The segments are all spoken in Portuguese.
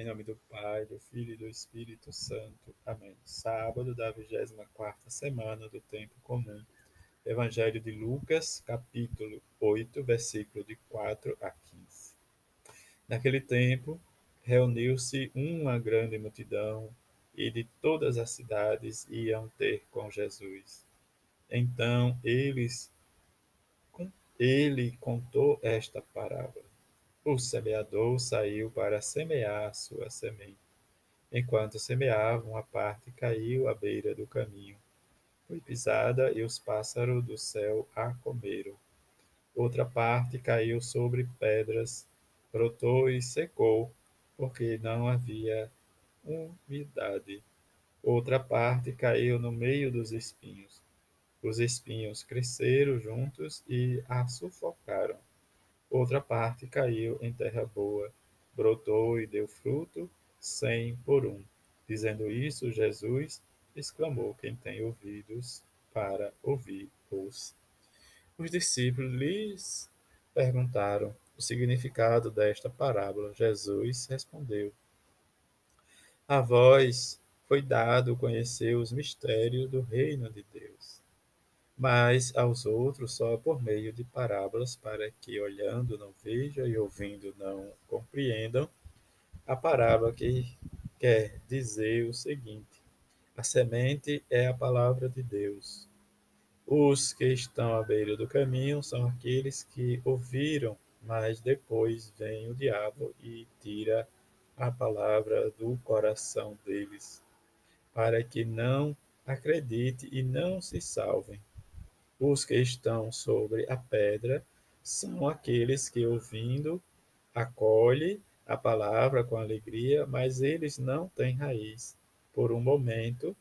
Em nome do Pai, do Filho e do Espírito Santo. Amém. Sábado da 24 semana do Tempo Comum. Evangelho de Lucas, capítulo 8, versículo de 4 a 15. Naquele tempo, reuniu-se uma grande multidão e de todas as cidades iam ter com Jesus. Então eles ele contou esta parábola. O semeador saiu para semear sua semente. Enquanto semeava, uma parte caiu à beira do caminho. Foi pisada e os pássaros do céu a comeram. Outra parte caiu sobre pedras, brotou e secou, porque não havia umidade. Outra parte caiu no meio dos espinhos. Os espinhos cresceram juntos e a sufocaram. Outra parte caiu em terra boa, brotou e deu fruto, cem por um. Dizendo isso, Jesus exclamou: Quem tem ouvidos para ouvir, ouça. Os discípulos lhes perguntaram o significado desta parábola. Jesus respondeu: A vós foi dado conhecer os mistérios do reino de Deus mas aos outros só por meio de parábolas, para que, olhando, não vejam e ouvindo, não compreendam. A parábola que quer dizer o seguinte: a semente é a palavra de Deus. Os que estão à beira do caminho são aqueles que ouviram, mas depois vem o diabo e tira a palavra do coração deles, para que não acredite e não se salvem. Os que estão sobre a pedra são aqueles que, ouvindo, acolhem a palavra com alegria, mas eles não têm raiz. Por um momento,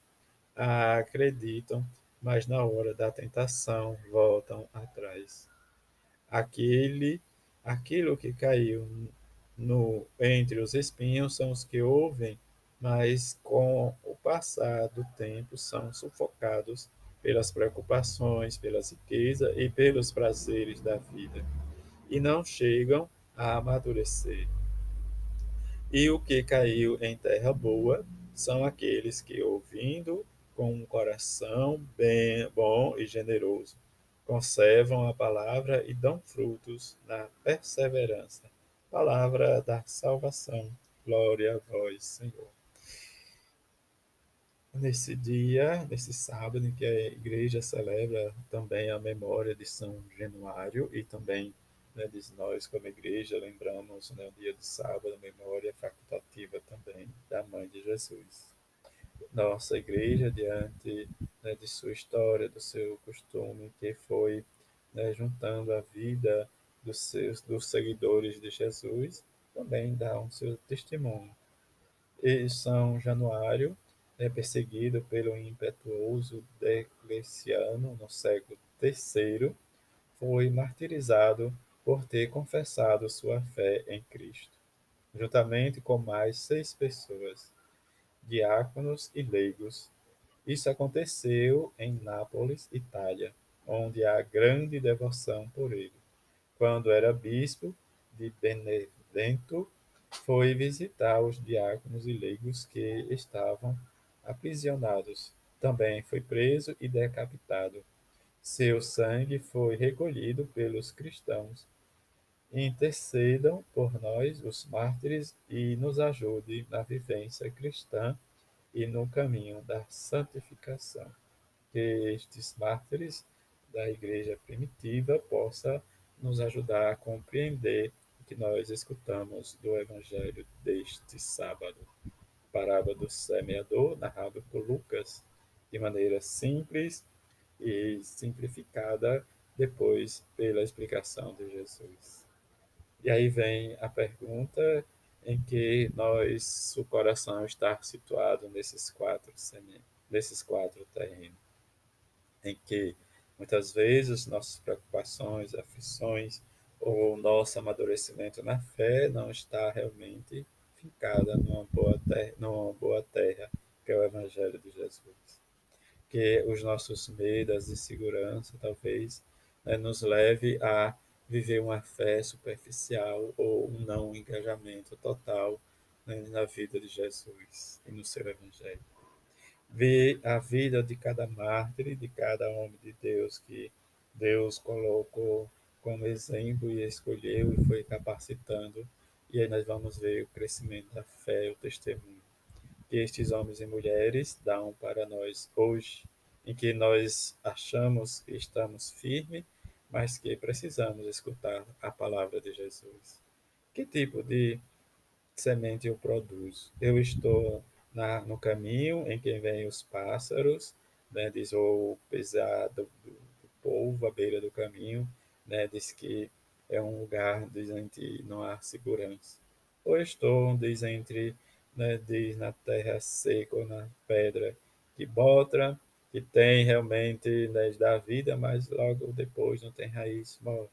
acreditam, mas na hora da tentação voltam atrás. Aquele, aquilo que caiu no entre os espinhos são os que ouvem, mas com o passar do tempo são sufocados pelas preocupações, pela riqueza e pelos prazeres da vida, e não chegam a amadurecer. E o que caiu em terra boa são aqueles que, ouvindo com um coração bem, bom e generoso, conservam a palavra e dão frutos na perseverança. Palavra da salvação. Glória a vós, Senhor nesse dia, nesse sábado, em que a igreja celebra também a memória de São Januário e também né, nós, como igreja, lembramos né, o dia de sábado, a memória facultativa também da Mãe de Jesus. Nossa igreja, diante né, de sua história, do seu costume, que foi né, juntando a vida dos seus dos seguidores de Jesus, também dá um seu testemunho. E São Januário é perseguido pelo impetuoso Diocleciano no século III, foi martirizado por ter confessado sua fé em Cristo, juntamente com mais seis pessoas, diáconos e leigos. Isso aconteceu em Nápoles, Itália, onde há grande devoção por ele. Quando era bispo de Benevento, foi visitar os diáconos e leigos que estavam aprisionados. Também foi preso e decapitado. Seu sangue foi recolhido pelos cristãos. Intercedam por nós, os mártires, e nos ajude na vivência cristã e no caminho da santificação. Que estes mártires da igreja primitiva possa nos ajudar a compreender o que nós escutamos do evangelho deste sábado parábola do semeador, narrado por Lucas, de maneira simples e simplificada, depois pela explicação de Jesus. E aí vem a pergunta em que nós, o coração está situado nesses quatro nesses quatro terrenos, em que muitas vezes nossas preocupações, aflições ou nosso amadurecimento na fé não está realmente fincada numa boa terra, numa boa terra, que é o Evangelho de Jesus. Que os nossos medos e insegurança talvez né, nos leve a viver uma fé superficial ou um não engajamento total né, na vida de Jesus e no seu Evangelho. Ver a vida de cada mártir, de cada homem de Deus que Deus colocou como exemplo e escolheu e foi capacitando. E aí nós vamos ver o crescimento da fé e o testemunho que estes homens e mulheres dão para nós hoje, em que nós achamos que estamos firmes, mas que precisamos escutar a palavra de Jesus. Que tipo de semente eu produzo? Eu estou na, no caminho em que vêm os pássaros, né, diz o pesado do, do povo à beira do caminho, né, diz que é um lugar diz, onde não há segurança. Ou estou, diz, entre, né, diz, na terra seca ou na pedra que bota, que tem realmente né, da vida, mas logo depois não tem raiz, morre.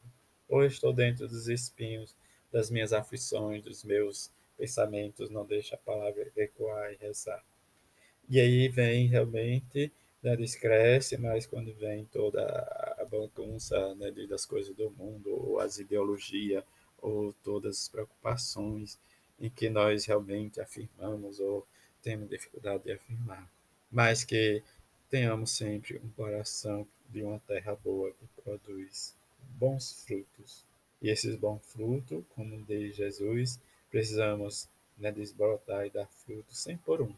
Ou estou dentro dos espinhos das minhas aflições, dos meus pensamentos, não deixa a palavra ecoar e rezar. E aí vem realmente, né, descresce, mas quando vem toda a bagunça né, das coisas do mundo, ou as ideologias, ou todas as preocupações em que nós realmente afirmamos ou temos dificuldade de afirmar, mas que tenhamos sempre um coração de uma terra boa que produz bons frutos. E esses bons frutos, como diz Jesus, precisamos né, desbrotar e dar frutos sem por um.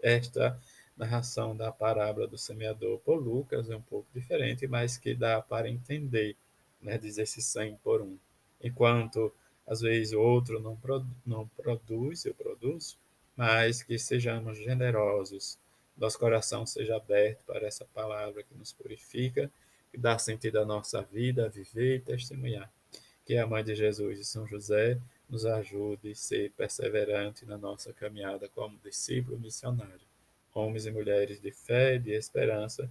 Esta narração da parábola do semeador por Lucas é um pouco diferente, mas que dá para entender, né, dizer esse 100 por um. Enquanto às vezes o outro não, produ não produz, eu produzo, mas que sejamos generosos, nosso coração seja aberto para essa palavra que nos purifica, que dá sentido à nossa vida, a viver e testemunhar. Que a Mãe de Jesus e São José nos ajude a ser perseverante na nossa caminhada como discípulo missionário, homens e mulheres de fé e de esperança,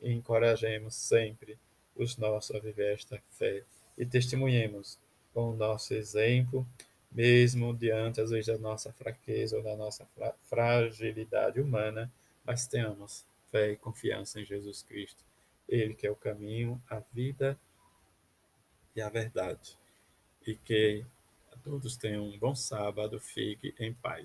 e encorajemos sempre os nossos a viver esta fé e testemunhemos com o nosso exemplo, mesmo diante às vezes da nossa fraqueza ou da nossa fragilidade humana, mas tenhamos fé e confiança em Jesus Cristo, Ele que é o caminho, a vida e a verdade. E que todos tenham um bom sábado, fique em paz.